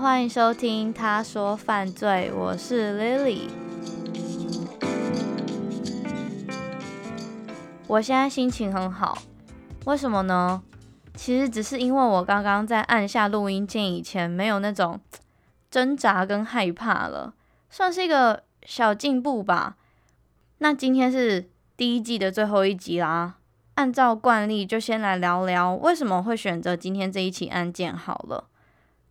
欢迎收听《他说犯罪》，我是 Lily。我现在心情很好，为什么呢？其实只是因为我刚刚在按下录音键以前，没有那种挣扎跟害怕了，算是一个小进步吧。那今天是第一季的最后一集啦，按照惯例，就先来聊聊为什么会选择今天这一起案件好了。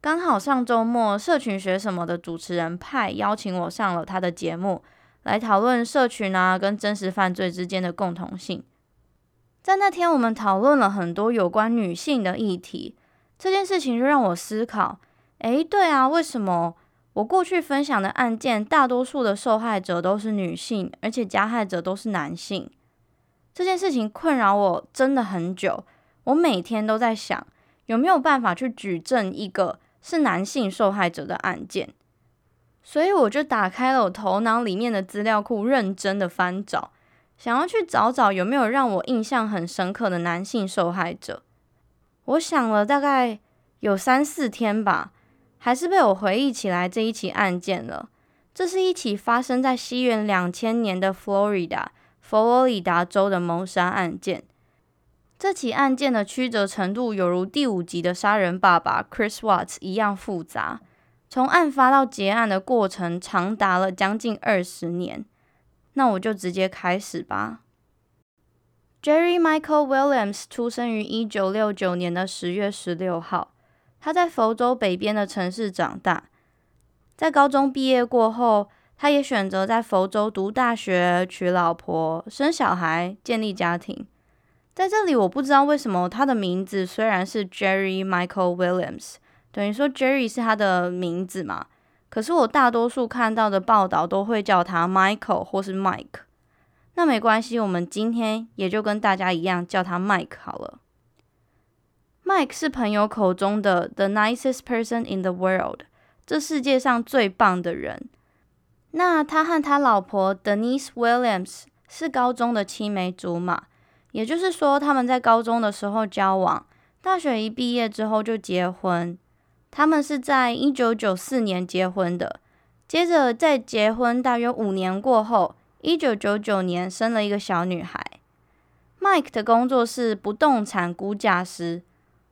刚好上周末，社群学什么的主持人派邀请我上了他的节目，来讨论社群啊跟真实犯罪之间的共同性。在那天，我们讨论了很多有关女性的议题。这件事情就让我思考：诶，对啊，为什么我过去分享的案件，大多数的受害者都是女性，而且加害者都是男性？这件事情困扰我真的很久。我每天都在想，有没有办法去举证一个。是男性受害者的案件，所以我就打开了我头脑里面的资料库，认真的翻找，想要去找找有没有让我印象很深刻的男性受害者。我想了大概有三四天吧，还是被我回忆起来这一起案件了。这是一起发生在西元两千年的佛罗里达，佛罗里达州的谋杀案件。这起案件的曲折程度犹如第五集的杀人爸爸 Chris Watts 一样复杂，从案发到结案的过程长达了将近二十年。那我就直接开始吧。Jerry Michael Williams 出生于一九六九年的十月十六号，他在佛州北边的城市长大。在高中毕业过后，他也选择在佛州读大学、娶老婆、生小孩、建立家庭。在这里，我不知道为什么他的名字虽然是 Jerry Michael Williams，等于说 Jerry 是他的名字嘛，可是我大多数看到的报道都会叫他 Michael 或是 Mike。那没关系，我们今天也就跟大家一样叫他 Mike 好了。Mike 是朋友口中的 The nicest person in the world，这世界上最棒的人。那他和他老婆 Denise Williams 是高中的青梅竹马。也就是说，他们在高中的时候交往，大学一毕业之后就结婚。他们是在一九九四年结婚的，接着在结婚大约五年过后，一九九九年生了一个小女孩。Mike 的工作是不动产估价师，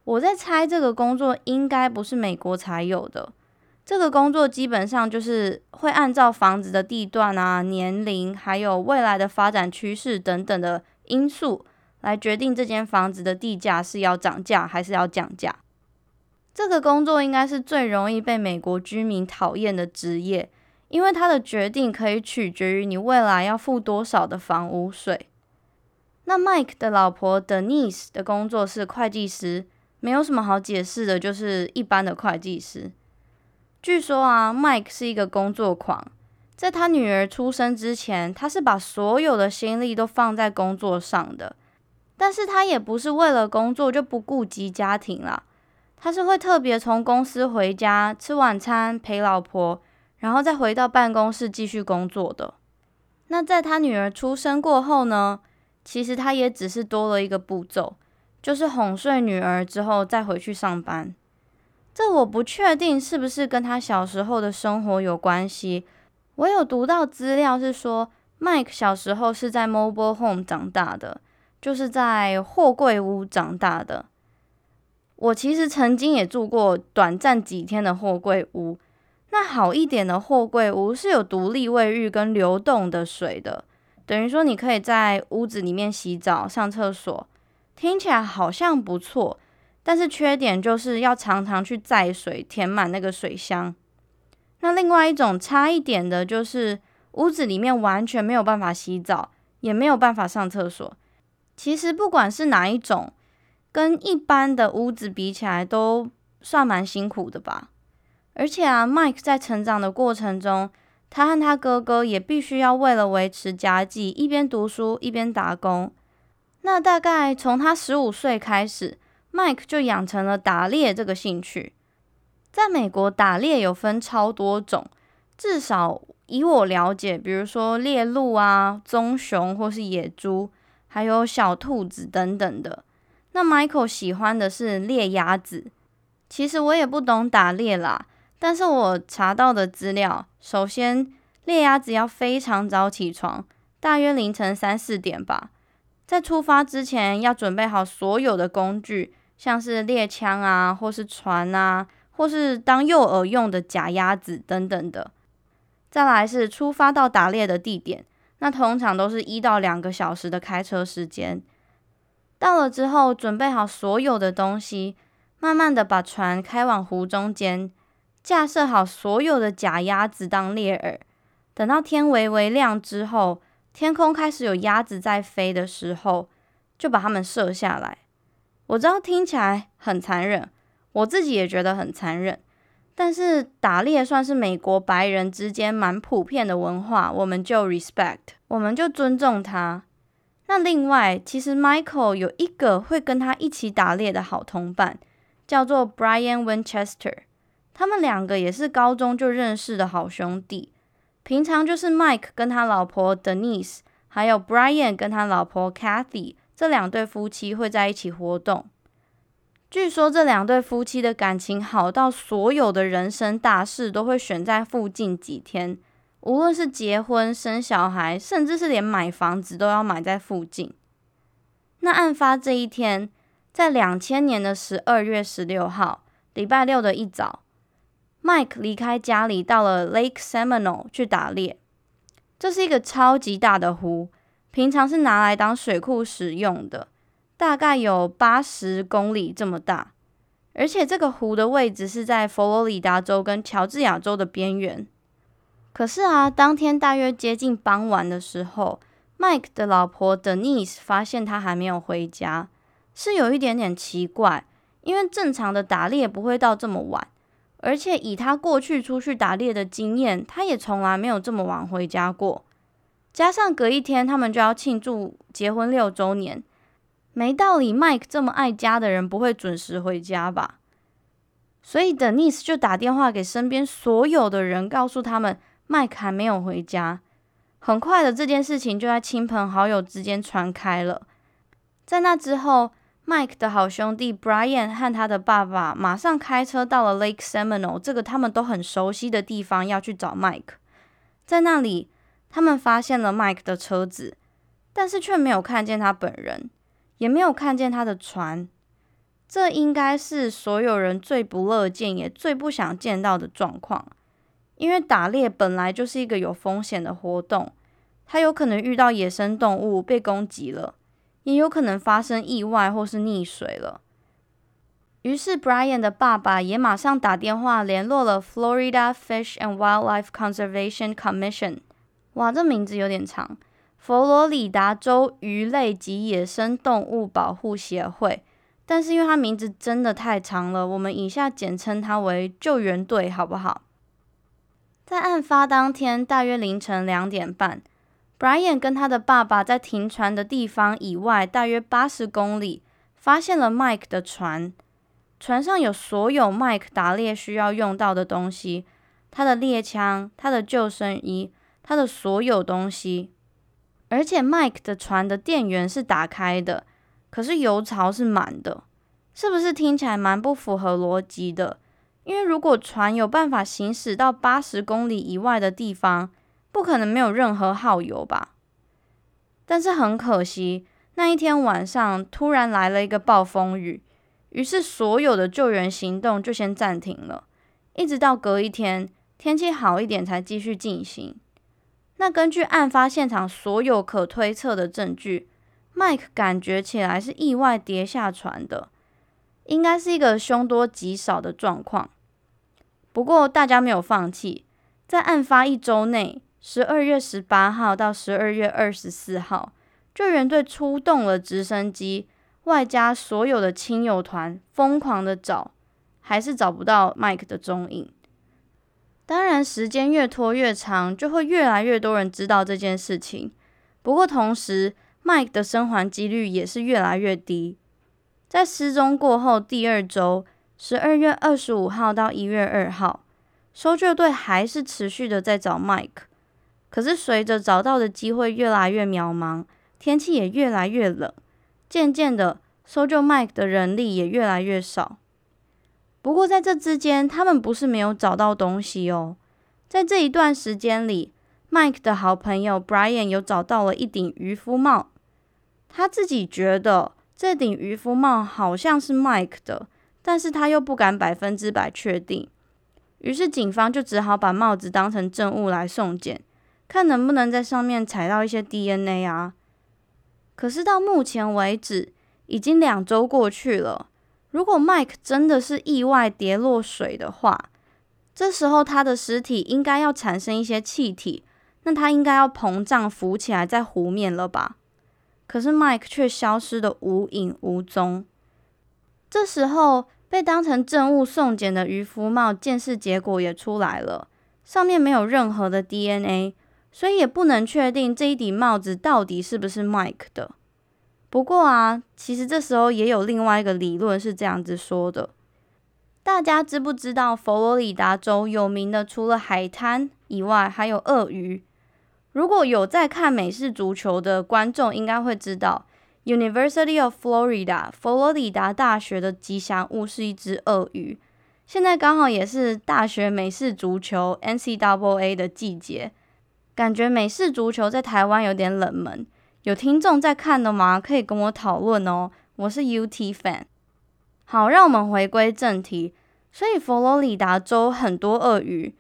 我在猜这个工作应该不是美国才有的。这个工作基本上就是会按照房子的地段啊、年龄，还有未来的发展趋势等等的。因素来决定这间房子的地价是要涨价还是要降价。这个工作应该是最容易被美国居民讨厌的职业，因为它的决定可以取决于你未来要付多少的房屋税。那 Mike 的老婆 Denise 的工作是会计师，没有什么好解释的，就是一般的会计师。据说啊，Mike 是一个工作狂。在他女儿出生之前，他是把所有的心力都放在工作上的，但是他也不是为了工作就不顾及家庭啦，他是会特别从公司回家吃晚餐陪老婆，然后再回到办公室继续工作的。那在他女儿出生过后呢，其实他也只是多了一个步骤，就是哄睡女儿之后再回去上班。这我不确定是不是跟他小时候的生活有关系。我有读到资料是说，Mike 小时候是在 mobile home 长大的，就是在货柜屋长大的。我其实曾经也住过短暂几天的货柜屋。那好一点的货柜屋是有独立卫浴跟流动的水的，等于说你可以在屋子里面洗澡、上厕所，听起来好像不错。但是缺点就是要常常去载水，填满那个水箱。那另外一种差一点的就是屋子里面完全没有办法洗澡，也没有办法上厕所。其实不管是哪一种，跟一般的屋子比起来都算蛮辛苦的吧。而且啊，Mike 在成长的过程中，他和他哥哥也必须要为了维持家计，一边读书一边打工。那大概从他十五岁开始，Mike 就养成了打猎这个兴趣。在美国打猎有分超多种，至少以我了解，比如说猎鹿啊、棕熊或是野猪，还有小兔子等等的。那 Michael 喜欢的是猎鸭子。其实我也不懂打猎啦，但是我查到的资料，首先猎鸭子要非常早起床，大约凌晨三四点吧，在出发之前要准备好所有的工具，像是猎枪啊，或是船啊，或是当诱饵用的假鸭子等等的。再来是出发到打猎的地点，那通常都是一到两个小时的开车时间。到了之后，准备好所有的东西，慢慢的把船开往湖中间，架设好所有的假鸭子当猎饵。等到天微微亮之后，天空开始有鸭子在飞的时候，就把它们射下来。我知道听起来很残忍，我自己也觉得很残忍。但是打猎算是美国白人之间蛮普遍的文化，我们就 respect，我们就尊重他。那另外，其实 Michael 有一个会跟他一起打猎的好同伴，叫做 Brian Winchester。他们两个也是高中就认识的好兄弟。平常就是 Mike 跟他老婆 Denise，还有 Brian 跟他老婆 Kathy 这两对夫妻会在一起活动。据说这两对夫妻的感情好到所有的人生大事都会选在附近几天，无论是结婚、生小孩，甚至是连买房子都要买在附近。那案发这一天，在两千年的十二月十六号，礼拜六的一早，Mike 离开家里到了 Lake Seminole 去打猎。这是一个超级大的湖，平常是拿来当水库使用的。大概有八十公里这么大，而且这个湖的位置是在佛罗里达州跟乔治亚州的边缘。可是啊，当天大约接近傍晚的时候，Mike 的老婆 Denise 发现他还没有回家，是有一点点奇怪，因为正常的打猎不会到这么晚，而且以他过去出去打猎的经验，他也从来没有这么晚回家过。加上隔一天他们就要庆祝结婚六周年。没道理，Mike 这么爱家的人不会准时回家吧？所以 Denise 就打电话给身边所有的人，告诉他们 Mike 还没有回家。很快的，这件事情就在亲朋好友之间传开了。在那之后，Mike 的好兄弟 Brian 和他的爸爸马上开车到了 Lake Seminole 这个他们都很熟悉的地方，要去找 Mike。在那里，他们发现了 Mike 的车子，但是却没有看见他本人。也没有看见他的船，这应该是所有人最不乐见也最不想见到的状况。因为打猎本来就是一个有风险的活动，他有可能遇到野生动物被攻击了，也有可能发生意外或是溺水了。于是 Brian 的爸爸也马上打电话联络了 Florida Fish and Wildlife Conservation Commission。哇，这名字有点长。佛罗里达州鱼类及野生动物保护协会，但是因为它名字真的太长了，我们以下简称它为救援队，好不好？在案发当天，大约凌晨两点半，Brian 跟他的爸爸在停船的地方以外，大约八十公里，发现了 Mike 的船。船上有所有 Mike 打猎需要用到的东西，他的猎枪、他的救生衣、他的所有东西。而且 Mike 的船的电源是打开的，可是油槽是满的，是不是听起来蛮不符合逻辑的？因为如果船有办法行驶到八十公里以外的地方，不可能没有任何耗油吧？但是很可惜，那一天晚上突然来了一个暴风雨，于是所有的救援行动就先暂停了，一直到隔一天天气好一点才继续进行。那根据案发现场所有可推测的证据，Mike 感觉起来是意外跌下船的，应该是一个凶多吉少的状况。不过大家没有放弃，在案发一周内，十二月十八号到十二月二十四号，救援队出动了直升机，外加所有的亲友团，疯狂的找，还是找不到 Mike 的踪影。当然，时间越拖越长，就会越来越多人知道这件事情。不过，同时，Mike 的生还几率也是越来越低。在失踪过后第二周，十二月二十五号到一月二号，搜救队还是持续的在找 Mike。可是，随着找到的机会越来越渺茫，天气也越来越冷，渐渐的，搜救 Mike 的人力也越来越少。不过在这之间，他们不是没有找到东西哦。在这一段时间里，Mike 的好朋友 Brian 有找到了一顶渔夫帽，他自己觉得这顶渔夫帽好像是 Mike 的，但是他又不敢百分之百确定。于是警方就只好把帽子当成证物来送检，看能不能在上面采到一些 DNA 啊。可是到目前为止，已经两周过去了。如果 Mike 真的是意外跌落水的话，这时候他的尸体应该要产生一些气体，那他应该要膨胀浮起来在湖面了吧？可是 Mike 却消失的无影无踪。这时候。被当成证物送检的渔夫帽鉴识结果也出来了，上面没有任何的 DNA，所以也不能确定这一顶帽子到底是不是 Mike 的。不过啊，其实这时候也有另外一个理论是这样子说的：大家知不知道佛罗里达州有名的除了海滩以外，还有鳄鱼？如果有在看美式足球的观众，应该会知道。University of Florida，佛罗里达大学的吉祥物是一只鳄鱼。现在刚好也是大学美式足球 NCAA 的季节，感觉美式足球在台湾有点冷门。有听众在看的吗？可以跟我讨论哦。我是 UT fan。好，让我们回归正题。所以佛罗里达州很多鳄鱼。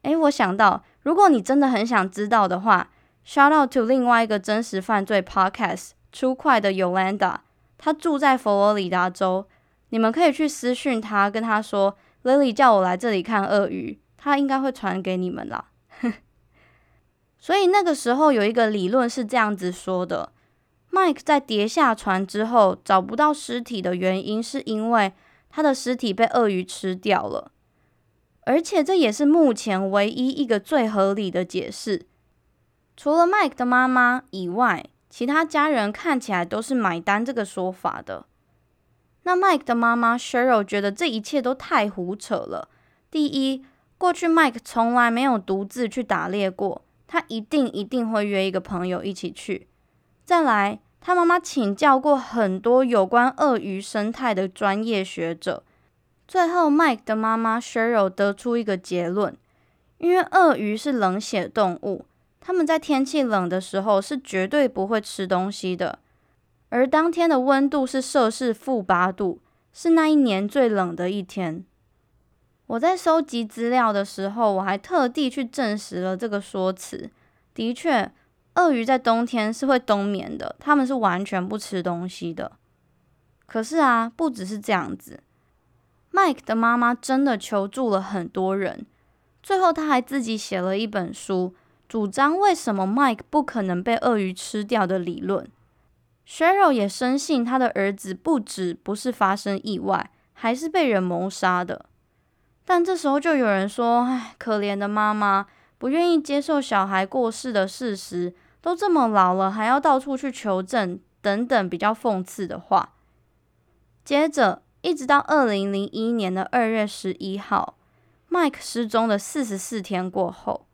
诶，我想到，如果你真的很想知道的话，shout out to 另外一个真实犯罪 podcast。出快的 Yolanda，他住在佛罗里达州，你们可以去私讯他，跟他说 Lily 叫我来这里看鳄鱼，他应该会传给你们啦。所以那个时候有一个理论是这样子说的：Mike 在跌下船之后找不到尸体的原因，是因为他的尸体被鳄鱼吃掉了，而且这也是目前唯一一个最合理的解释。除了 Mike 的妈妈以外。其他家人看起来都是买单这个说法的。那 Mike 的妈妈 Cheryl 觉得这一切都太胡扯了。第一，过去 Mike 从来没有独自去打猎过，他一定一定会约一个朋友一起去。再来，他妈妈请教过很多有关鳄鱼生态的专业学者，最后 Mike 的妈妈 Cheryl 得出一个结论：因为鳄鱼是冷血动物。他们在天气冷的时候是绝对不会吃东西的，而当天的温度是摄氏负八度，是那一年最冷的一天。我在收集资料的时候，我还特地去证实了这个说辞。的确，鳄鱼在冬天是会冬眠的，它们是完全不吃东西的。可是啊，不只是这样子，Mike 的妈妈真的求助了很多人，最后他还自己写了一本书。主张为什么 Mike 不可能被鳄鱼吃掉的理论，Cheryl 也深信他的儿子不止不是发生意外，还是被人谋杀的。但这时候就有人说：“唉，可怜的妈妈，不愿意接受小孩过世的事实，都这么老了，还要到处去求证，等等比较讽刺的话。”接着，一直到二零零一年的二月十一号，Mike 失踪的四十四天过后。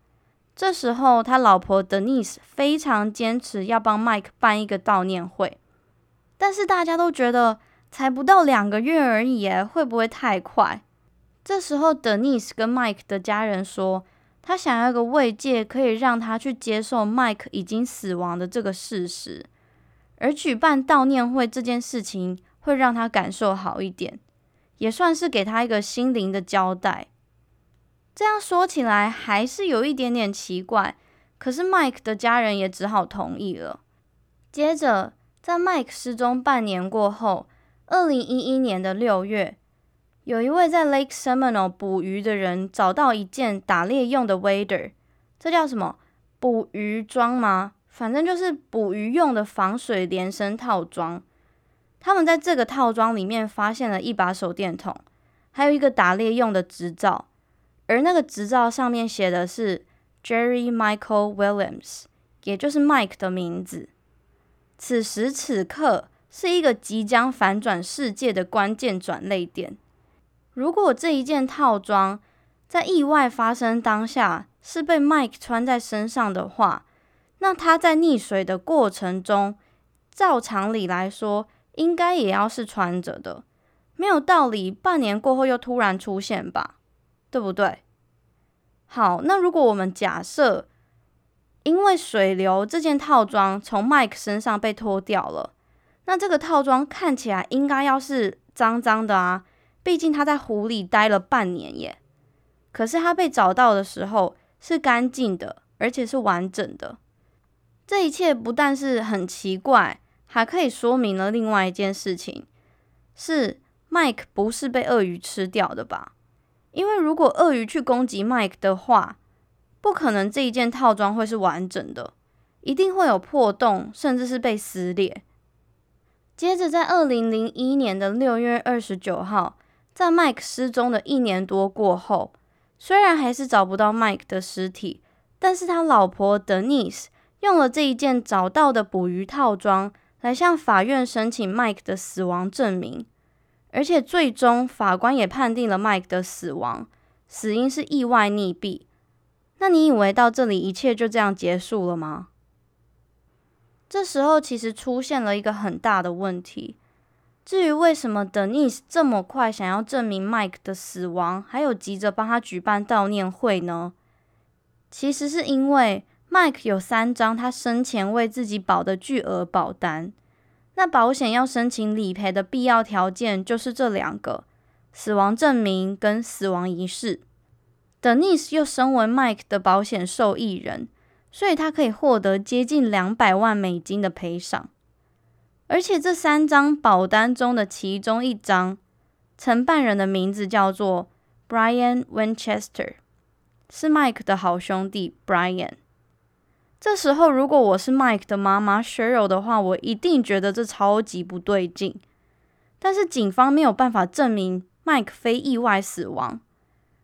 这时候，他老婆 Denise 非常坚持要帮 Mike 办一个悼念会，但是大家都觉得才不到两个月而已，会不会太快？这时候，Denise 跟 Mike 的家人说，他想要一个慰藉，可以让他去接受 Mike 已经死亡的这个事实，而举办悼念会这件事情会让他感受好一点，也算是给他一个心灵的交代。这样说起来还是有一点点奇怪，可是 Mike 的家人也只好同意了。接着，在 Mike 失踪半年过后，二零一一年的六月，有一位在 Lake Seminole 捕鱼的人找到一件打猎用的 wader，这叫什么？捕鱼装吗？反正就是捕鱼用的防水连身套装。他们在这个套装里面发现了一把手电筒，还有一个打猎用的执照。而那个执照上面写的是 Jerry Michael Williams，也就是 Mike 的名字。此时此刻是一个即将反转世界的关键转捩点。如果这一件套装在意外发生当下是被 Mike 穿在身上的话，那他在溺水的过程中，照常理来说应该也要是穿着的。没有道理，半年过后又突然出现吧，对不对？好，那如果我们假设，因为水流这件套装从 Mike 身上被脱掉了，那这个套装看起来应该要是脏脏的啊，毕竟他在湖里待了半年耶。可是他被找到的时候是干净的，而且是完整的。这一切不但是很奇怪，还可以说明了另外一件事情：是 Mike 不是被鳄鱼吃掉的吧？因为如果鳄鱼去攻击 Mike 的话，不可能这一件套装会是完整的，一定会有破洞，甚至是被撕裂。接着，在二零零一年的六月二十九号，在 Mike 失踪的一年多过后，虽然还是找不到 Mike 的尸体，但是他老婆 Denise。用了这一件找到的捕鱼套装来向法院申请 Mike 的死亡证明，而且最终法官也判定了 Mike 的死亡，死因是意外溺毙。那你以为到这里一切就这样结束了吗？这时候其实出现了一个很大的问题。至于为什么 Denise 这么快想要证明 Mike 的死亡，还有急着帮他举办悼念会呢？其实是因为。Mike 有三张他生前为自己保的巨额保单，那保险要申请理赔的必要条件就是这两个：死亡证明跟死亡仪式。Denise 又身为 Mike 的保险受益人，所以他可以获得接近两百万美金的赔偿。而且这三张保单中的其中一张，承办人的名字叫做 Brian Winchester，是 Mike 的好兄弟 Brian。这时候，如果我是 Mike 的妈妈 Cheryl 的话，我一定觉得这超级不对劲。但是警方没有办法证明 Mike 非意外死亡，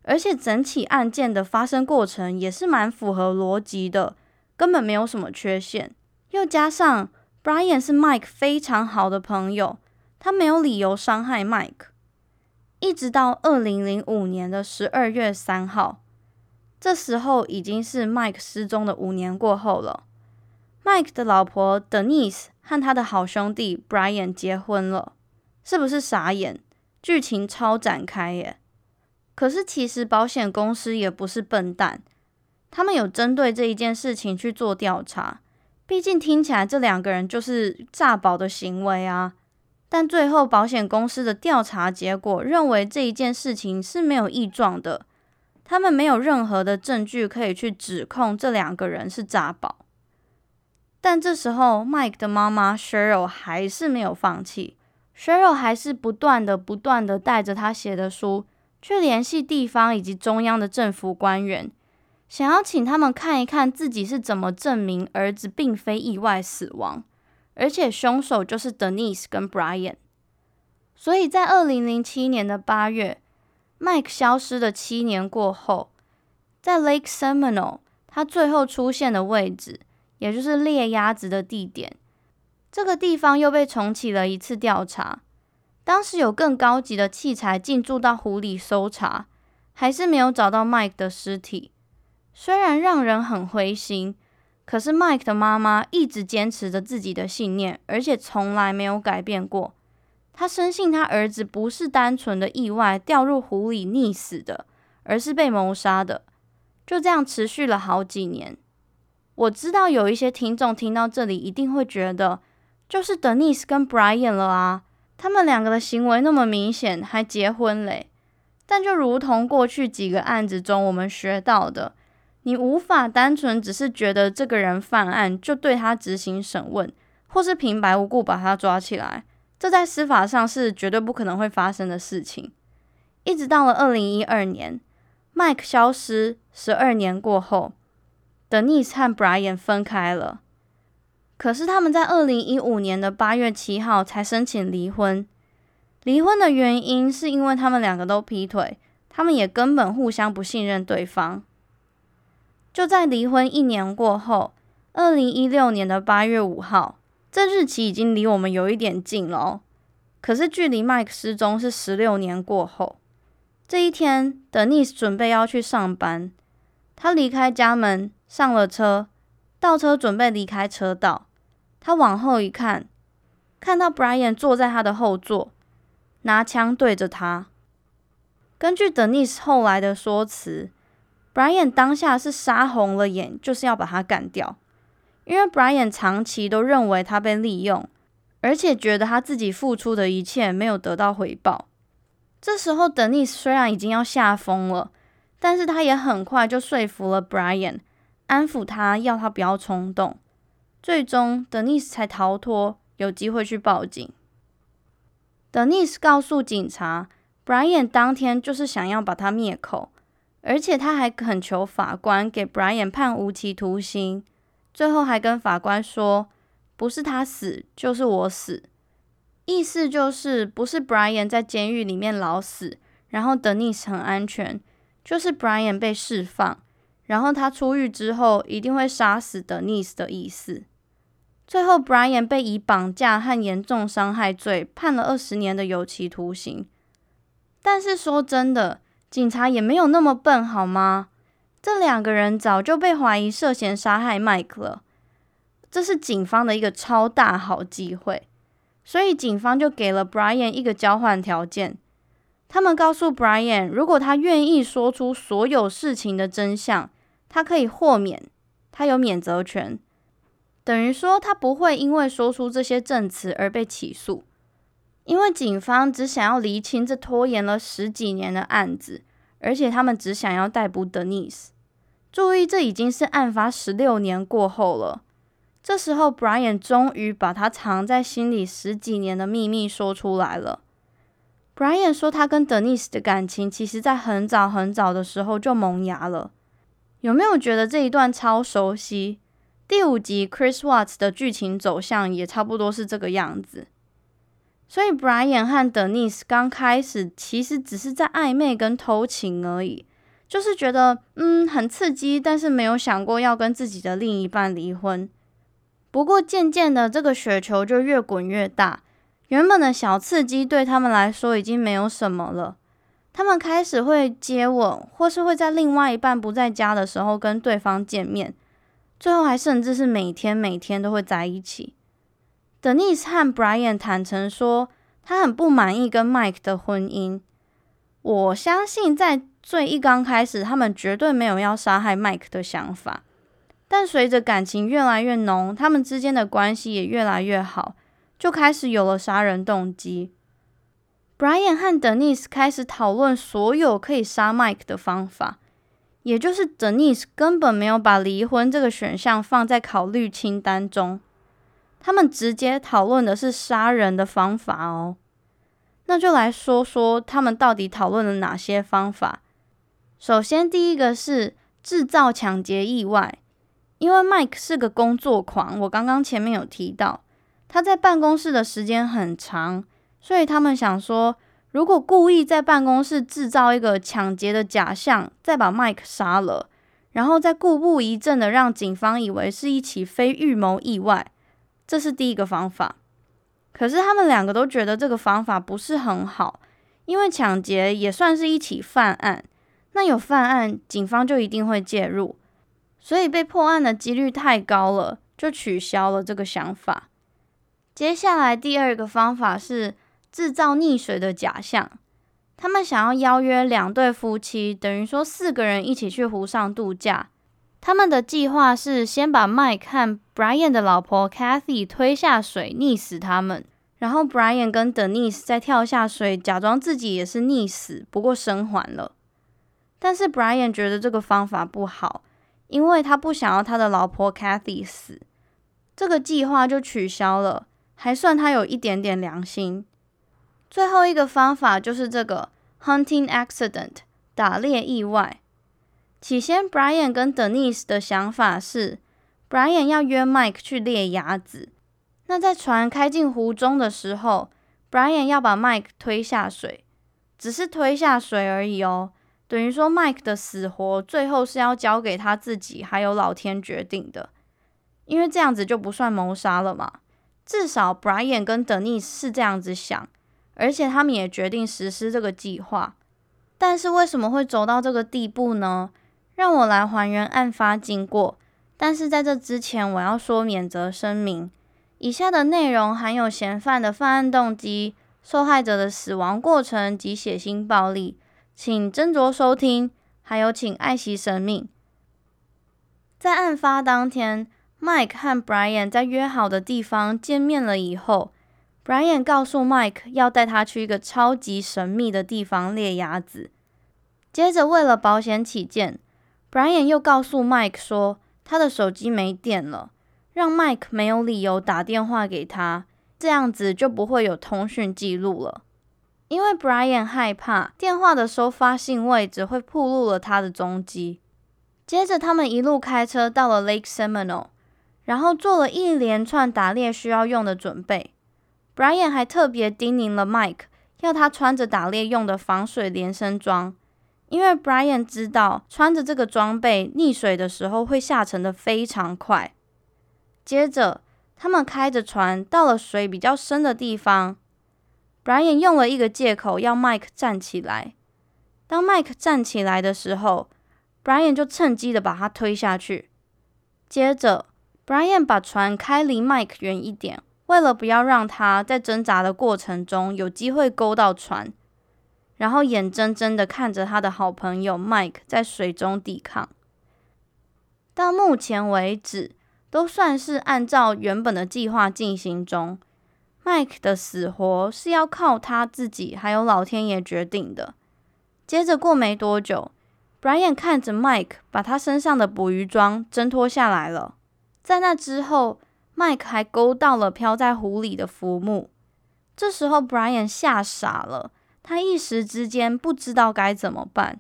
而且整起案件的发生过程也是蛮符合逻辑的，根本没有什么缺陷。又加上 Brian 是 Mike 非常好的朋友，他没有理由伤害 Mike。一直到二零零五年的十二月三号。这时候已经是 Mike 失踪的五年过后了。Mike 的老婆 Denise 和他的好兄弟 Brian 结婚了，是不是傻眼？剧情超展开耶！可是其实保险公司也不是笨蛋，他们有针对这一件事情去做调查。毕竟听起来这两个人就是诈保的行为啊。但最后保险公司的调查结果认为这一件事情是没有异状的。他们没有任何的证据可以去指控这两个人是诈保，但这时候 Mike 的妈妈 Cheryl 还是没有放弃，Cheryl 还是不断的、不断的带着他写的书去联系地方以及中央的政府官员，想要请他们看一看自己是怎么证明儿子并非意外死亡，而且凶手就是 Denise 跟 Brian。所以在二零零七年的八月。Mike 消失的七年过后，在 Lake Seminole，他最后出现的位置，也就是猎鸭子的地点，这个地方又被重启了一次调查。当时有更高级的器材进驻到湖里搜查，还是没有找到 Mike 的尸体。虽然让人很灰心，可是 Mike 的妈妈一直坚持着自己的信念，而且从来没有改变过。他深信他儿子不是单纯的意外掉入湖里溺死的，而是被谋杀的。就这样持续了好几年。我知道有一些听众听到这里一定会觉得，就是 Denise 跟 Brian 了啊，他们两个的行为那么明显，还结婚嘞。但就如同过去几个案子中我们学到的，你无法单纯只是觉得这个人犯案就对他执行审问，或是平白无故把他抓起来。这在司法上是绝对不可能会发生的事情。一直到了二零一二年，Mike 消失十二年过后，Denise 和 Brian 分开了。可是他们在二零一五年的八月七号才申请离婚。离婚的原因是因为他们两个都劈腿，他们也根本互相不信任对方。就在离婚一年过后，二零一六年的八月五号。这日期已经离我们有一点近了哦，可是距离 Mike 失踪是十六年过后。这一天，Denise 准备要去上班，他离开家门，上了车，倒车准备离开车道。他往后一看，看到 Brian 坐在他的后座，拿枪对着他。根据 Denise 后来的说辞，Brian 当下是杀红了眼，就是要把他干掉，因为 Brian 长期都认为他被利用，而且觉得他自己付出的一切没有得到回报。这时候，Denise 虽然已经要吓疯了，但是他也很快就说服了 Brian，安抚他，要他不要冲动。最终，Denise 才逃脱，有机会去报警。Denise 告诉警察，Brian 当天就是想要把他灭口，而且他还恳求法官给 Brian 判无期徒刑，最后还跟法官说，不是他死，就是我死。意思就是不是 Brian 在监狱里面老死，然后 Denise 很安全，就是 Brian 被释放，然后他出狱之后一定会杀死 Denise 的意思。最后，Brian 被以绑架和严重伤害罪判了二十年的有期徒刑。但是说真的，警察也没有那么笨，好吗？这两个人早就被怀疑涉嫌杀害麦克了，这是警方的一个超大好机会。所以警方就给了 Brian 一个交换条件，他们告诉 Brian，如果他愿意说出所有事情的真相，他可以豁免，他有免责权，等于说他不会因为说出这些证词而被起诉。因为警方只想要厘清这拖延了十几年的案子，而且他们只想要逮捕 Denise。注意，这已经是案发十六年过后了。这时候，Brian 终于把他藏在心里十几年的秘密说出来了。Brian 说，他跟 Denise 的感情，其实在很早很早的时候就萌芽了。有没有觉得这一段超熟悉？第五集 Chris Watts 的剧情走向也差不多是这个样子。所以，Brian 和 Denise 刚开始其实只是在暧昧跟偷情而已，就是觉得嗯很刺激，但是没有想过要跟自己的另一半离婚。不过渐渐的，这个雪球就越滚越大。原本的小刺激对他们来说已经没有什么了。他们开始会接吻，或是会在另外一半不在家的时候跟对方见面，最后还甚至是每天每天都会在一起。Denise 和 Brian 坦诚说，他很不满意跟 Mike 的婚姻。我相信在最一刚开始，他们绝对没有要杀害 Mike 的想法。但随着感情越来越浓，他们之间的关系也越来越好，就开始有了杀人动机。Brian 和 Denise 开始讨论所有可以杀 Mike 的方法，也就是 Denise 根本没有把离婚这个选项放在考虑清单中，他们直接讨论的是杀人的方法哦。那就来说说他们到底讨论了哪些方法。首先，第一个是制造抢劫意外。因为 Mike 是个工作狂，我刚刚前面有提到，他在办公室的时间很长，所以他们想说，如果故意在办公室制造一个抢劫的假象，再把 Mike 杀了，然后再故布疑阵的让警方以为是一起非预谋意外，这是第一个方法。可是他们两个都觉得这个方法不是很好，因为抢劫也算是一起犯案，那有犯案，警方就一定会介入。所以被破案的几率太高了，就取消了这个想法。接下来第二个方法是制造溺水的假象。他们想要邀约两对夫妻，等于说四个人一起去湖上度假。他们的计划是先把 Mike 和 Brian 的老婆 Kathy 推下水，溺死他们。然后 Brian 跟 Denise 再跳下水，假装自己也是溺死，不过生还了。但是 Brian 觉得这个方法不好。因为他不想要他的老婆 Kathy 死，这个计划就取消了，还算他有一点点良心。最后一个方法就是这个 hunting accident 打猎意外。起先，Brian 跟 Denise 的想法是，Brian 要约 Mike 去猎鸭子。那在船开进湖中的时候，Brian 要把 Mike 推下水，只是推下水而已哦。等于说，Mike 的死活最后是要交给他自己还有老天决定的，因为这样子就不算谋杀了嘛。至少 Brian 跟 Denise 是这样子想，而且他们也决定实施这个计划。但是为什么会走到这个地步呢？让我来还原案发经过。但是在这之前，我要说免责声明：以下的内容含有嫌犯的犯案动机、受害者的死亡过程及血腥暴力，请斟酌收听，还有请爱惜生命。在案发当天，Mike 和 Brian 在约好的地方见面了以后，Brian 告诉 Mike 要带他去一个超级神秘的地方猎鸭子。接着，为了保险起见，Brian 又告诉 Mike 说他的手机没电了，让 Mike 没有理由打电话给他，这样子就不会有通讯记录了。因为 Brian 害怕电话的收发信位置会暴露了他的踪迹。接着，他们一路开车到了 Lake Seminole，然后做了一连串打猎需要用的准备。Brian 还特别叮咛了 Mike，要他穿着打猎用的防水连身装。因为 Brian 知道穿着这个装备溺水的时候会下沉的非常快。接着，他们开着船到了水比较深的地方。Brian 用了一个借口要 Mike 站起来。当 Mike 站起来的时候，Brian 就趁机的把他推下去。接着，Brian 把船开离 Mike 远一点，为了不要让他在挣扎的过程中有机会勾到船。然后眼睁睁的看着他的好朋友 Mike 在水中抵抗。到目前为止，都算是按照原本的计划进行中。Mike 的死活是要靠他自己还有老天爷决定的。接着过没多久，Brian 看着 Mike 把他身上的捕鱼装挣脱下来了。在那之后，Mike 还勾到了漂在湖里的浮木。这时候，Brian 吓傻了。他一时之间不知道该怎么办，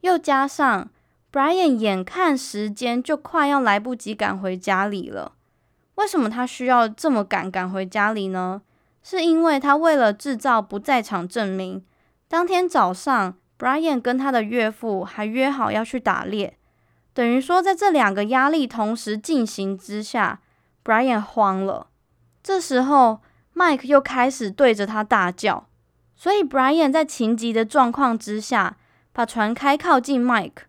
又加上 Brian 眼看时间就快要来不及赶回家里了。为什么他需要这么赶赶回家里呢？是因为他为了制造不在场证明，当天早上 Brian 跟他的岳父还约好要去打猎，等于说在这两个压力同时进行之下，Brian 慌了。这时候 Mike 又开始对着他大叫。所以，Brian 在情急的状况之下，把船开靠近 Mike，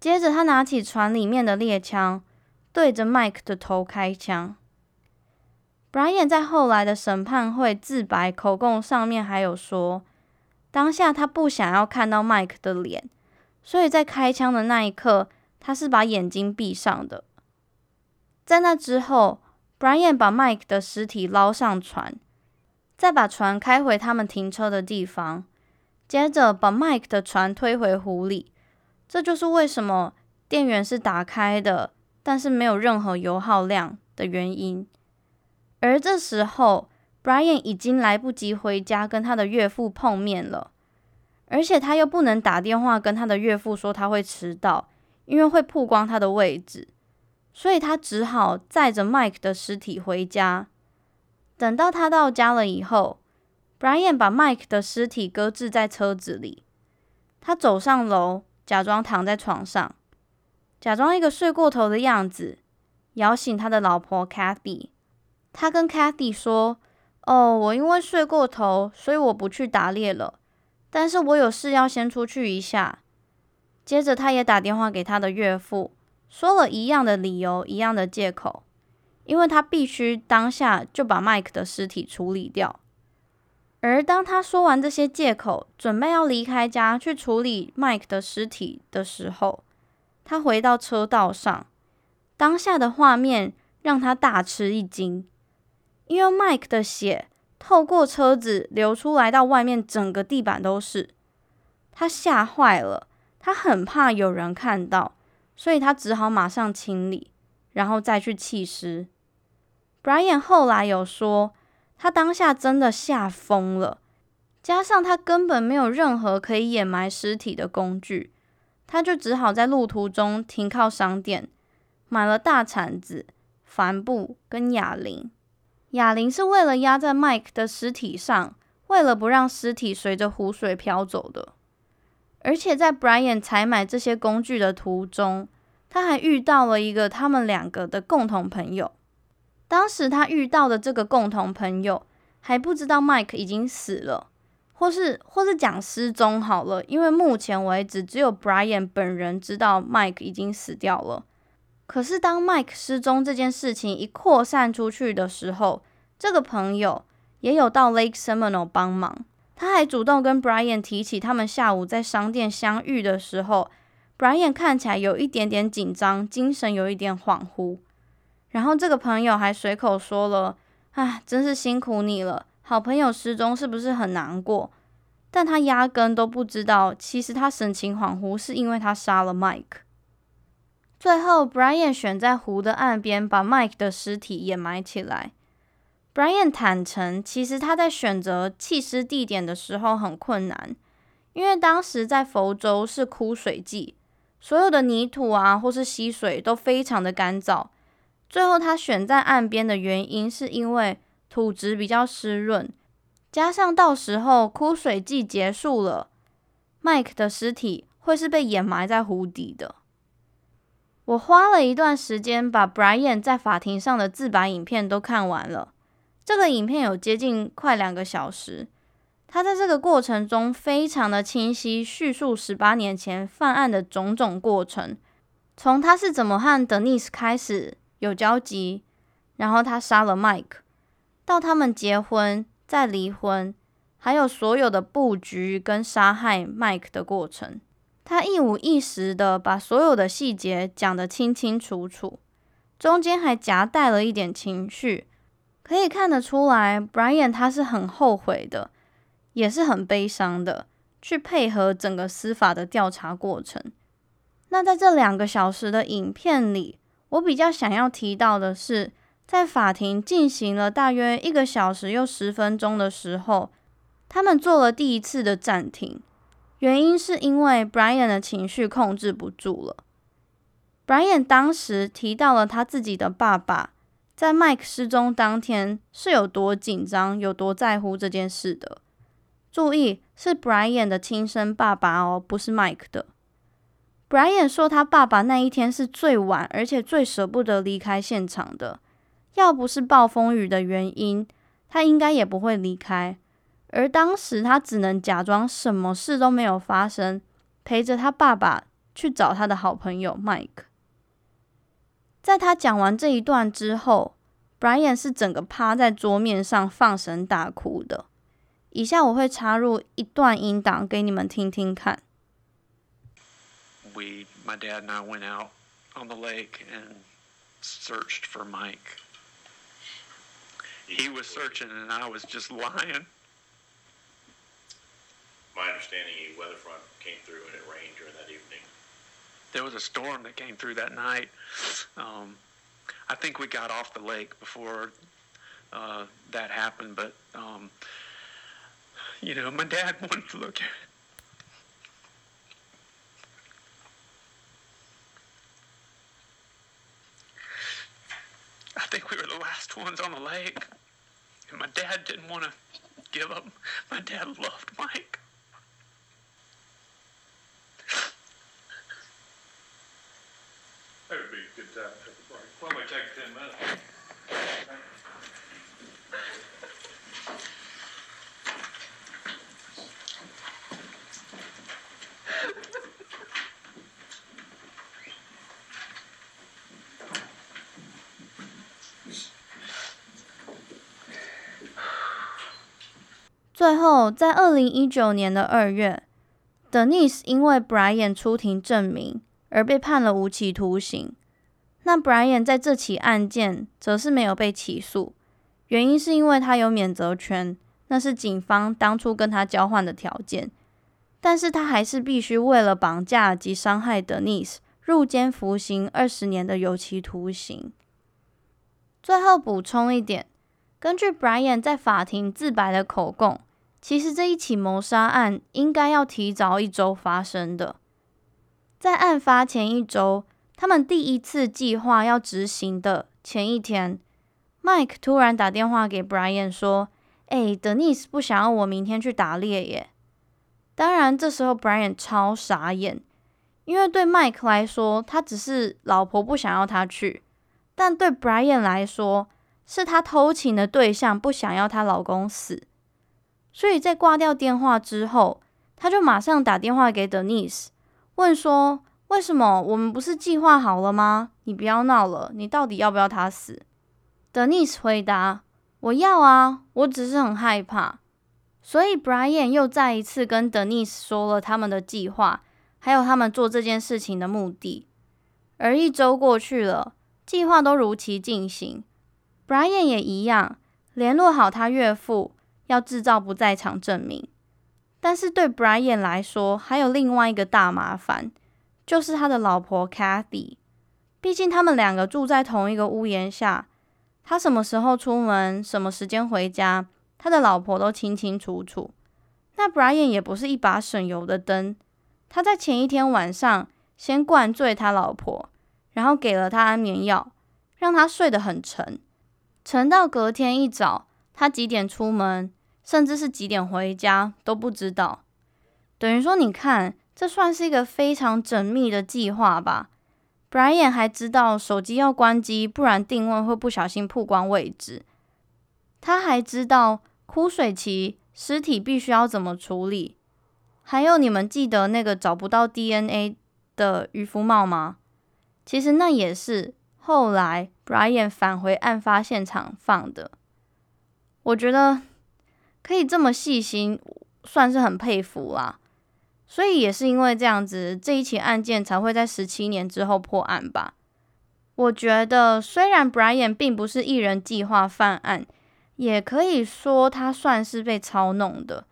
接着他拿起船里面的猎枪，对着 Mike 的头开枪。Brian 在后来的审判会自白口供上面还有说，当下他不想要看到 Mike 的脸，所以在开枪的那一刻，他是把眼睛闭上的。在那之后，Brian 把 Mike 的尸体捞上船。再把船开回他们停车的地方，接着把 Mike 的船推回湖里。这就是为什么电源是打开的，但是没有任何油耗量的原因。而这时候，Brian 已经来不及回家跟他的岳父碰面了，而且他又不能打电话跟他的岳父说他会迟到，因为会曝光他的位置，所以他只好载着 Mike 的尸体回家。等到他到家了以后，Brian 把 Mike 的尸体搁置在车子里。他走上楼，假装躺在床上，假装一个睡过头的样子，摇醒他的老婆 Kathy。他跟 Kathy 说：“哦，我因为睡过头，所以我不去打猎了。但是我有事要先出去一下。”接着，他也打电话给他的岳父，说了一样的理由，一样的借口。因为他必须当下就把 Mike 的尸体处理掉，而当他说完这些借口，准备要离开家去处理 Mike 的尸体的时候，他回到车道上，当下的画面让他大吃一惊，因为 Mike 的血透过车子流出来到外面，整个地板都是，他吓坏了，他很怕有人看到，所以他只好马上清理，然后再去弃尸。Brian 后来有说，他当下真的吓疯了，加上他根本没有任何可以掩埋尸体的工具，他就只好在路途中停靠商店，买了大铲子、帆布跟哑铃。哑铃是为了压在 Mike 的尸体上，为了不让尸体随着湖水飘走的。而且在 Brian 采买这些工具的途中，他还遇到了一个他们两个的共同朋友。当时他遇到的这个共同朋友还不知道 Mike 已经死了，或是或是讲失踪好了，因为目前为止只有 Brian 本人知道 Mike 已经死掉了。可是当 Mike 失踪这件事情一扩散出去的时候，这个朋友也有到 Lake Seminole 帮忙。他还主动跟 Brian 提起他们下午在商店相遇的时候，Brian 看起来有一点点紧张，精神有一点恍惚。然后这个朋友还随口说了：“啊，真是辛苦你了，好朋友失踪是不是很难过？”但他压根都不知道，其实他神情恍惚是因为他杀了 Mike。最后，Brian 选在湖的岸边把 Mike 的尸体掩埋起来。Brian 坦诚，其实他在选择弃尸地点的时候很困难，因为当时在佛州是枯水季，所有的泥土啊或是溪水都非常的干燥。最后他选在岸边的原因是因为土质比较湿润，加上到时候枯水季结束了，Mike 的尸体会是被掩埋在湖底的。我花了一段时间把 Brian 在法庭上的自白影片都看完了。这个影片有接近快两个小时。他在这个过程中非常的清晰叙述十八年前犯案的种种过程，从他是怎么和 Denise 开始有交集，然后他杀了 Mike，到他们结婚再离婚，还有所有的布局跟杀害 Mike 的过程。他一五一十的把所有的细节讲得清清楚楚，中间还夹带了一点情绪，可以看得出来，Brian 他是很后悔的，也是很悲伤的，去配合整个司法的调查过程。那在这两个小时的影片里，我比较想要提到的是，在法庭进行了大约一个小时又十分钟的时候，他们做了第一次的暂停。原因是因为 Brian 的情绪控制不住了。Brian 当时提到了他自己的爸爸在 Mike 失踪当天是有多紧张、有多在乎这件事的。注意，是 Brian 的亲生爸爸哦，不是 Mike 的。Brian 说他爸爸那一天是最晚，而且最舍不得离开现场的。要不是暴风雨的原因，他应该也不会离开。而当时他只能假装什么事都没有发生，陪着他爸爸去找他的好朋友 Mike。在他讲完这一段之后，Brian 是整个趴在桌面上放声大哭的。以下我会插入一段音档给你们听听看。We, my dad and I went out on the lake and searched for Mike. He was searching and I was just lying. my understanding, a weather front came through and it rained during that evening. There was a storm that came through that night. Um, I think we got off the lake before uh, that happened, but um, you know, my dad wanted to look at I think we were the last ones on the lake, and my dad didn't want to give up. My dad loved Mike. That would be a good time to take a break. Why don't we take ten minutes? 最后，在二零一九年的二月，Denise 因为 Brian 出庭证明，而被判了无期徒刑。那 Brian 在这起案件则是没有被起诉，原因是因为他有免责权，那是警方当初跟他交换的条件。但是他还是必须为了绑架及伤害 Denise 入监服刑二十年的有期徒刑。最后补充一点，根据 Brian 在法庭自白的口供，其实这一起谋杀案应该要提早一周发生的。在案发前一周，他们第一次计划要执行的前一天，Mike 突然打电话给 Brian 说：“诶，Denise 不想要我明天去打猎耶。”当然，这时候 Brian 超傻眼，因为对 Mike 来说，他只是老婆不想要他去；但对 Brian 来说，是他偷情的对象不想要她老公死。所以在挂掉电话之后，他就马上打电话给 Denise。问说：“为什么我们不是计划好了吗？你不要闹了，你到底要不要他死？”Denise 回答：“我要啊，我只是很害怕。所以 Brian 又再一次跟 Denise 说了他们的计划，还有他们做这件事情的目的。而一周过去了，计划都如期进行。Brian 也一样，联络好他岳父，要制造不在场证明。但是对 Brian 来说，还有另外一个大麻烦，就是他的老婆 Kathy。毕竟他们两个住在同一个屋檐下，他什么时候出门，什么时间回家，他的老婆都清清楚楚。那 Brian 也不是一把省油的灯，他在前一天晚上先灌醉他老婆，然后给了他安眠药，让他睡得很沉，沉到隔天一早，他几点出门，甚至是几点回家都不知道。等于说，你看，这算是一个非常缜密的计划吧。Brian 还知道手机要关机，不然定位会不小心曝光位置。他还知道枯水期尸体必须要怎么处理。还有，你们记得那个找不到 DNA 的渔夫帽吗？其实那也是后来 Brian 返回案发现场放的。我觉得可以这么细心，算是很佩服啦。所以也是因为这样子，这一起案件才会在十七年之后破案吧。我觉得虽然 Brian 并不是一人计划犯案，也可以说他算是被操弄的，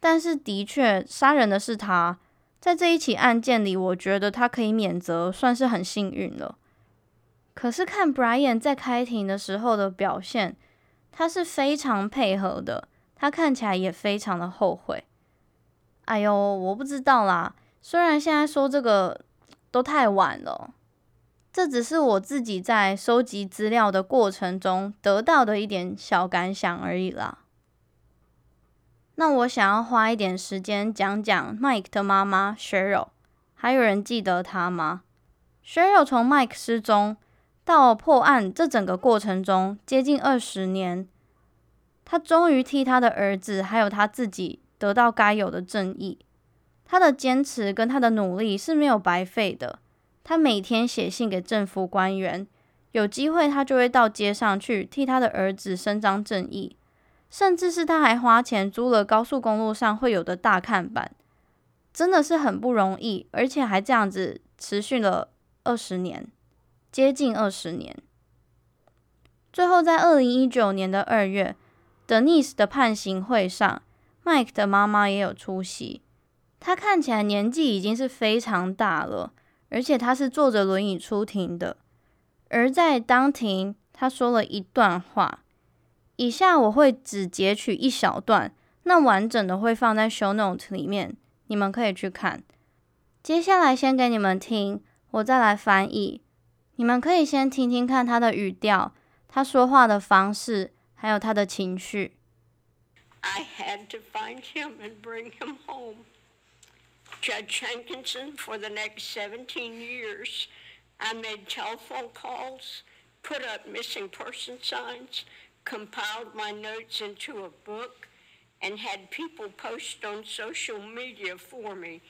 但是的确杀人的是他。在这一起案件里，我觉得他可以免责，算是很幸运了。可是看 Brian 在开庭的时候的表现，他是非常配合的，他看起来也非常的后悔。哎呦，我不知道啦。虽然现在说这个都太晚了，这只是我自己在收集资料的过程中得到的一点小感想而已啦。那我想要花一点时间讲讲 Mike 的妈妈 Cheryl，还有人记得她吗？Cheryl 从 Mike 失踪到破案这整个过程中接近二十年，他终于替他的儿子还有他自己。得到该有的正义，他的坚持跟他的努力是没有白费的。他每天写信给政府官员，有机会他就会到街上去替他的儿子伸张正义，甚至是他还花钱租了高速公路上会有的大看板，真的是很不容易，而且还这样子持续了二十年，接近二十年。最后在二零一九年的二月，Denise 的判刑会上。Mike 的妈妈也有出席，她看起来年纪已经是非常大了，而且她是坐着轮椅出庭的。而在当庭，她说了一段话，以下我会只截取一小段，那完整的会放在 Show Note 里面，你们可以去看。接下来先给你们听，我再来翻译，你们可以先听听看他的语调，他说话的方式，还有他的情绪。I had to find him and bring him home. Judge Hankinson, for the next 17 years, I made telephone calls, put up missing person signs, compiled my notes into a book, and had people post on social media for me.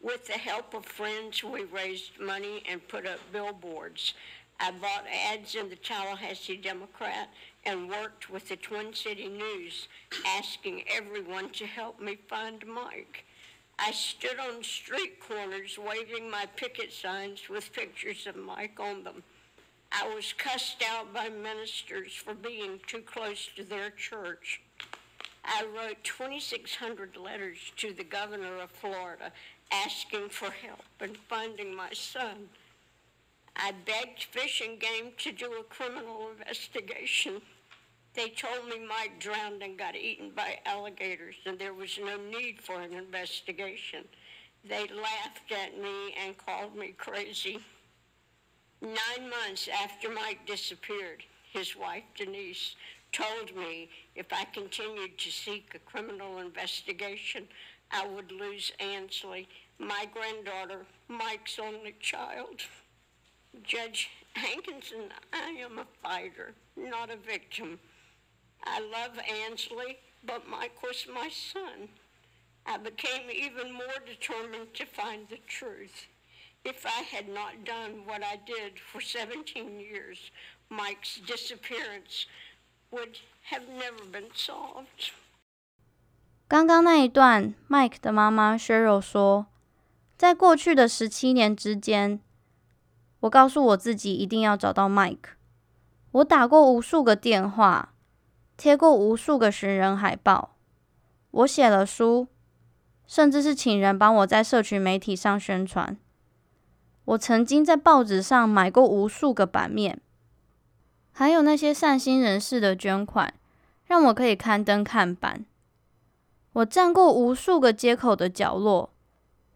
With the help of friends, we raised money and put up billboards. I bought ads in the Tallahassee Democrat and worked with the Twin City News, asking everyone to help me find Mike. I stood on street corners waving my picket signs with pictures of Mike on them. I was cussed out by ministers for being too close to their church. I wrote 2,600 letters to the governor of Florida asking for help in finding my son. I begged Fish and Game to do a criminal investigation. They told me Mike drowned and got eaten by alligators, and there was no need for an investigation. They laughed at me and called me crazy. Nine months after Mike disappeared, his wife, Denise, told me if I continued to seek a criminal investigation, I would lose Ansley, my granddaughter, Mike's only child. Judge Hankinson, I am a fighter, not a victim. I love Ansley, but Mike was my son. I became even more determined to find the truth. If I had not done what I did for 17 years, Mike's disappearance would have never been solved. 刚刚那一段，Mike 的妈妈 Cheryl 说，在过去的十七年之间，我告诉我自己一定要找到 Mike。我打过无数个电话， 贴过无数个寻人海报，我写了书，甚至是请人帮我在社群媒体上宣传。我曾经在报纸上买过无数个版面，还有那些善心人士的捐款，让我可以刊登看板。我站过无数个街口的角落，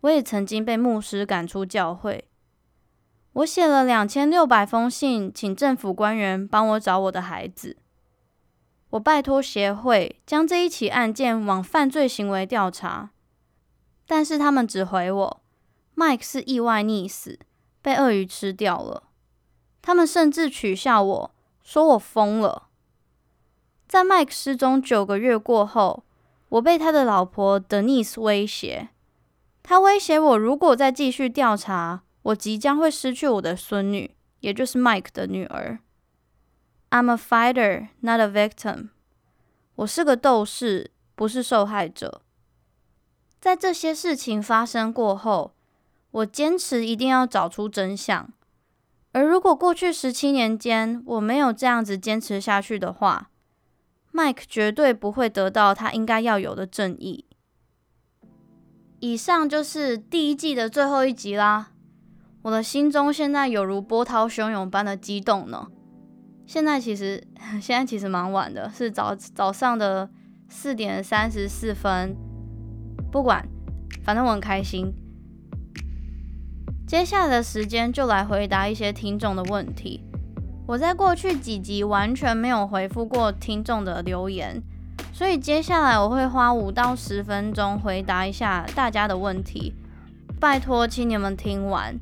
我也曾经被牧师赶出教会。我写了两千六百封信，请政府官员帮我找我的孩子。我拜托协会将这一起案件往犯罪行为调查，但是他们只回我。Mike 是意外溺死，被鳄鱼吃掉了。他们甚至取笑我，说我疯了。在 Mike 失踪九个月过后，我被他的老婆 Denise 威胁。他威胁我，如果再继续调查，我即将会失去我的孙女，也就是 Mike 的女儿。I'm a fighter, not a victim。我是个斗士，不是受害者。在这些事情发生过后，我坚持一定要找出真相，而如果过去十七年间我没有这样子坚持下去的话，Mike 绝对不会得到他应该要有的正义。以上就是第一季的最后一集啦，我的心中现在有如波涛汹涌般的激动呢。现在其实 现在其实蛮晚的，是早早上的四点三十四分，不管，反正我很开心。接下来的时间就来回答一些听众的问题。我在过去几集完全没有回复过听众的留言，所以接下来我会花五到十分钟回答一下大家的问题。拜托，请你们听完。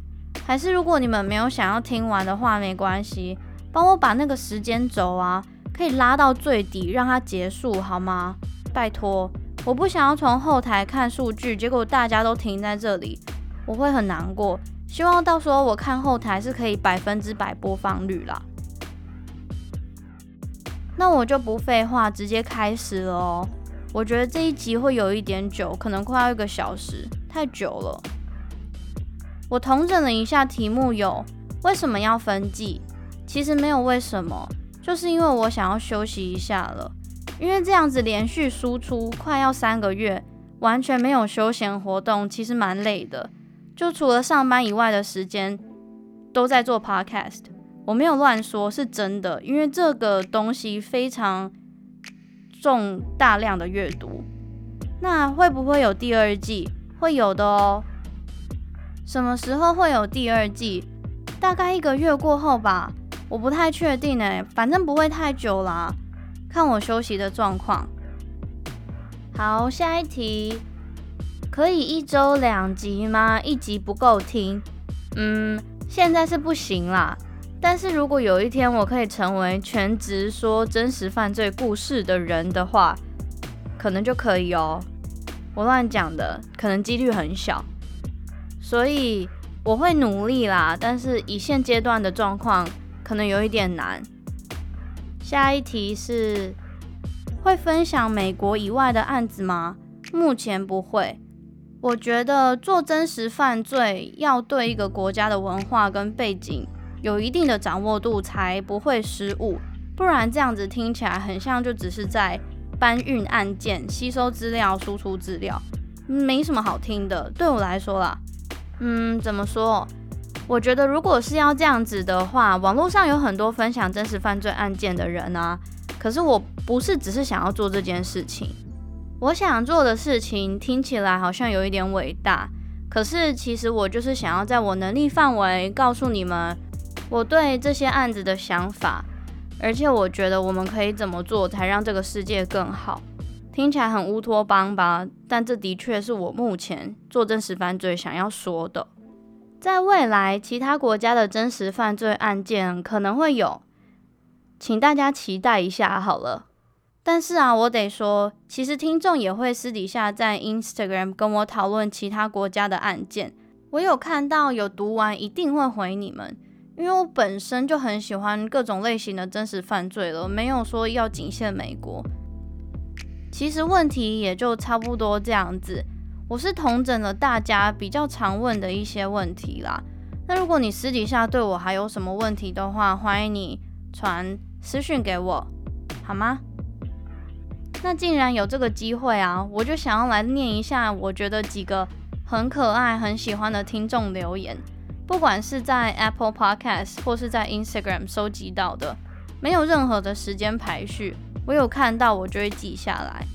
还是如果你们没有想要听完的话，没关系，帮我把那个时间轴啊，可以拉到最底，让它结束好吗？拜托，我不想要从后台看数据，结果大家都停在这里，我会很难过。希望到时候我看后台是可以百分之百播放率啦。那我就不废话，直接开始了哦。我觉得这一集会有一点久，可能快要一个小时，太久了。我统整了一下题目，有为什么要分季？其实没有为什么，就是因为我想要休息一下了。因为这样子连续输出快要三个月，完全没有休闲活动，其实蛮累的。就除了上班以外的时间，都在做 podcast。我没有乱说，是真的，因为这个东西非常重大量的阅读。那会不会有第二季？会有的哦。什么时候会有第二季？大概一个月过后吧，我不太确定诶，反正不会太久啦，看我休息的状况。好，下一题。可以一周两集吗？一集不够听。嗯，现在是不行啦。但是如果有一天我可以成为全职说真实犯罪故事的人的话，可能就可以哦。我乱讲的，可能几率很小。所以我会努力啦。但是以现阶段的状况，可能有一点难。下一题是会分享美国以外的案子吗？目前不会。我觉得做真实犯罪要对一个国家的文化跟背景有一定的掌握度，才不会失误。不然这样子听起来很像就只是在搬运案件、吸收资料、输出资料，没什么好听的。对我来说啦，嗯，怎么说？我觉得如果是要这样子的话，网络上有很多分享真实犯罪案件的人啊，可是我不是只是想要做这件事情。我想做的事情听起来好像有一点伟大，可是其实我就是想要在我能力范围告诉你们我对这些案子的想法，而且我觉得我们可以怎么做才让这个世界更好。听起来很乌托邦吧？但这的确是我目前做真实犯罪想要说的。在未来，其他国家的真实犯罪案件可能会有，请大家期待一下好了。但是啊，我得说，其实听众也会私底下在 Instagram 跟我讨论其他国家的案件。我有看到有读完，一定会回你们，因为我本身就很喜欢各种类型的真实犯罪了，没有说要仅限美国。其实问题也就差不多这样子。我是统整了大家比较常问的一些问题啦。那如果你私底下对我还有什么问题的话，欢迎你传私讯给我，好吗？那既然有这个机会啊，我就想要来念一下我觉得几个很可爱、很喜欢的听众留言，不管是在 Apple Podcast 或是在 Instagram 收集到的，没有任何的时间排序，我有看到我就会记下来。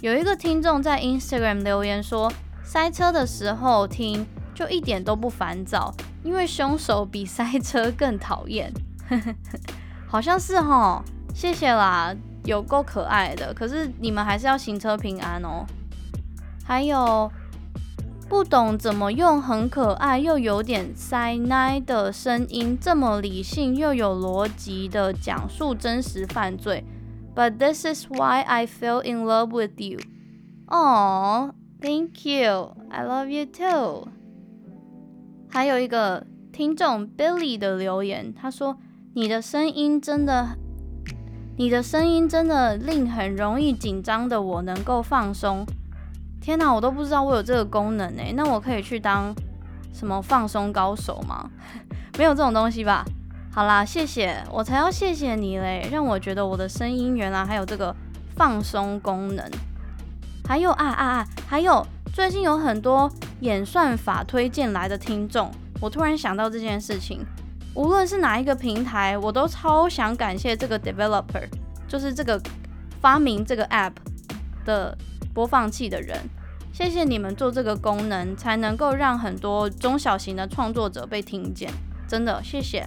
有一个听众在 Instagram 留言说，塞车的时候听就一点都不烦躁，因为凶手比塞车更讨厌。好像是齁，谢谢啦，有够可爱的。可是你们还是要行车平安哦。还有不懂怎么用很可爱又有点塞奶的声音，这么理性又有逻辑的讲述真实犯罪。But this is why I fell in love with you. Oh, thank you. I love you too. 还有一个听众 Billy 的留言，他说：“你的声音真的，你的声音真的令很容易紧张的我能够放松。”天哪，我都不知道我有这个功能诶。那我可以去当什么放松高手吗？没有这种东西吧？好啦，谢谢，我才要谢谢你嘞，让我觉得我的声音原来还有这个放松功能。还有啊啊啊，还有最近有很多演算法推荐来的听众，我突然想到这件事情，无论是哪一个平台，我都超想感谢这个 developer，就是这个发明这个 app 的播放器的人，谢谢你们做这个功能，才能够让很多中小型的创作者被听见，真的谢谢。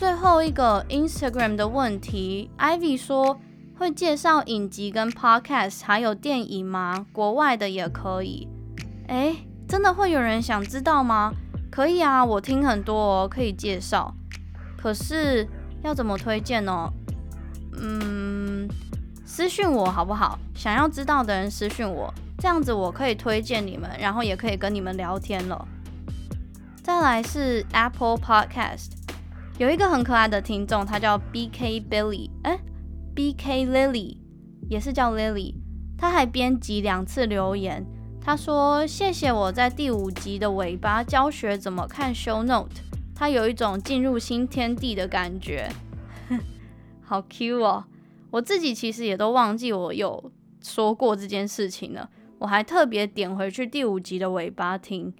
最后一个 Instagram 的问题，Ivy 说会介绍影集跟 Podcast，还有电影吗？国外的也可以。诶，真的会有人想知道吗？可以啊，我听很多哦，可以介绍。可是要怎么推荐呢？嗯，私讯我好不好？想要知道的人私讯我，这样子我可以推荐你们，然后也可以跟你们聊天了。再来是 Apple Podcast。有一个很可爱的听众，他叫 B K Billy，哎，B K Lily 也是叫 Lily。他还编辑两次留言，他说：“谢谢我在第五集的尾巴教学怎么看 show note，他有一种进入新天地的感觉，好 Q 哦！我自己其实也都忘记我有说过这件事情了，我还特别点回去第五集的尾巴听，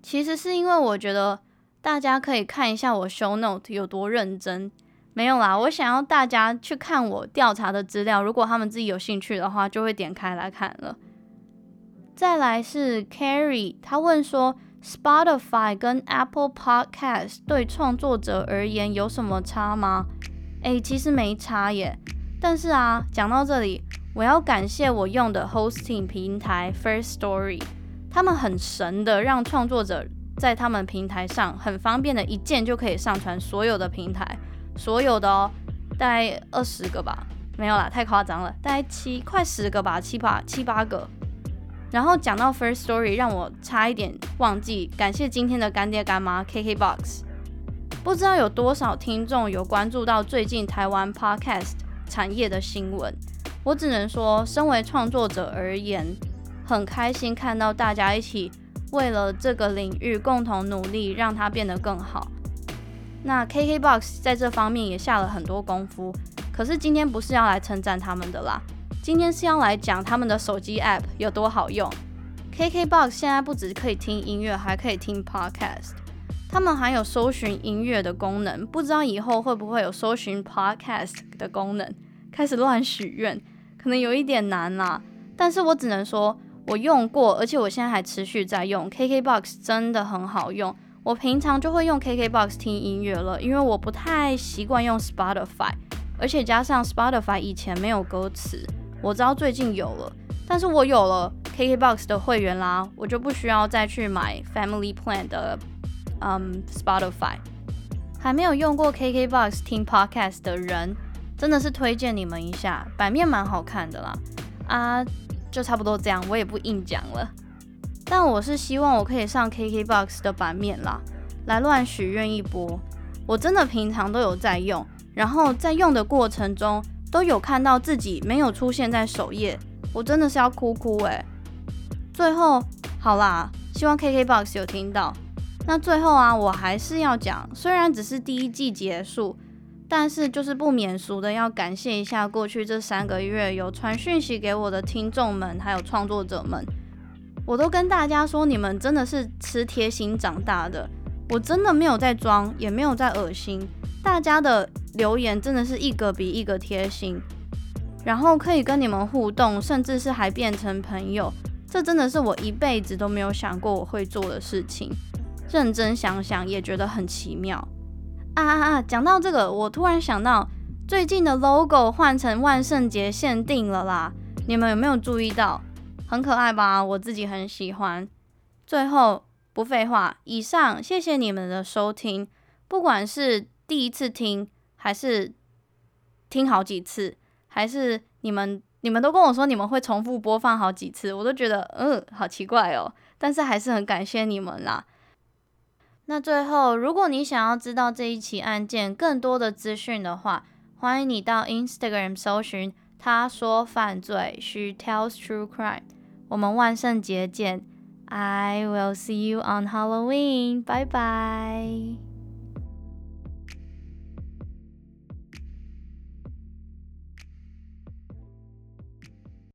其实是因为我觉得。”大家可以看一下我 show note 有多认真，没有啦，我想要大家去看我调查的资料，如果他们自己有兴趣的话，就会点开来看了。再来是 Carrie，他问说 Spotify 跟 Apple Podcast 对创作者而言有什么差吗？诶，其实没差耶。但是啊，讲到这里，我要感谢我用的 hosting 平台 First Story，他们很神的让创作者。在他们平台上很方便的，一键就可以上传所有的平台，所有的哦，大概二十个吧，没有啦，太夸张了，大概七快十个吧，七八七八个。然后讲到 First Story，让我差一点忘记感谢今天的干爹干妈 KKBOX。不知道有多少听众有关注到最近台湾 Podcast 产业的新闻，我只能说，身为创作者而言，很开心看到大家一起。为了这个领域共同努力，让它变得更好。那 KKBOX 在这方面也下了很多功夫。可是今天不是要来称赞他们的啦，今天是要来讲他们的手机 App 有多好用。KKBOX 现在不只可以听音乐，还可以听 Podcast。他们还有搜寻音乐的功能，不知道以后会不会有搜寻 Podcast 的功能？开始乱许愿，可能有一点难啦。但是我只能说。我用过，而且我现在还持续在用 KKBOX，真的很好用。我平常就会用 KKBOX 听音乐了，因为我不太习惯用 Spotify，而且加上 Spotify 以前没有歌词，我知道最近有了，但是我有了 KKBOX 的会员啦，我就不需要再去买 Family Plan 的嗯 Spotify。还没有用过 KKBOX 听 Podcast 的人，真的是推荐你们一下，版面蛮好看的啦，啊。就差不多这样，我也不硬讲了。但我是希望我可以上 KKBOX 的版面啦，来乱许愿一波。我真的平常都有在用，然后在用的过程中都有看到自己没有出现在首页，我真的是要哭哭诶。最后，好啦，希望 KKBOX 有听到。那最后啊，我还是要讲，虽然只是第一季结束，但是就是不免俗的要感谢一下过去这三个月有传讯息给我的听众们，还有创作者们。我都跟大家说，你们真的是吃贴心长大的。我真的没有在装，也没有在恶心。大家的留言真的是一个比一个贴心，然后可以跟你们互动，甚至是还变成朋友，这真的是我一辈子都没有想过我会做的事情。认真想想也觉得很奇妙。啊啊啊！讲到这个，我突然想到最近的 logo 换成万圣节限定了啦，你们有没有注意到？很可爱吧？我自己很喜欢。最后。不废话，以上谢谢你们的收听。不管是第一次听，还是听好几次，还是你们你们都跟我说你们会重复播放好几次，我都觉得嗯，好奇怪哦。但是还是很感谢你们啦。那最后，如果你想要知道这一起案件更多的资讯的话，欢迎你到 Instagram 搜寻“他说犯罪 ”，She tells true crime。我们万圣节见。I will see you on Halloween. 拜拜